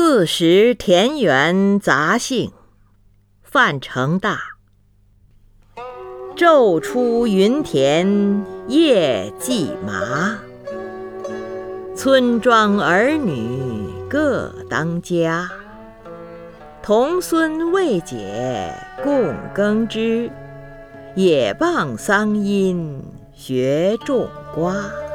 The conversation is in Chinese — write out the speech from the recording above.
四时田园杂兴范成大。昼出耘田夜绩麻村庄儿女各当家。童孙未解供耕织也傍桑阴学种瓜。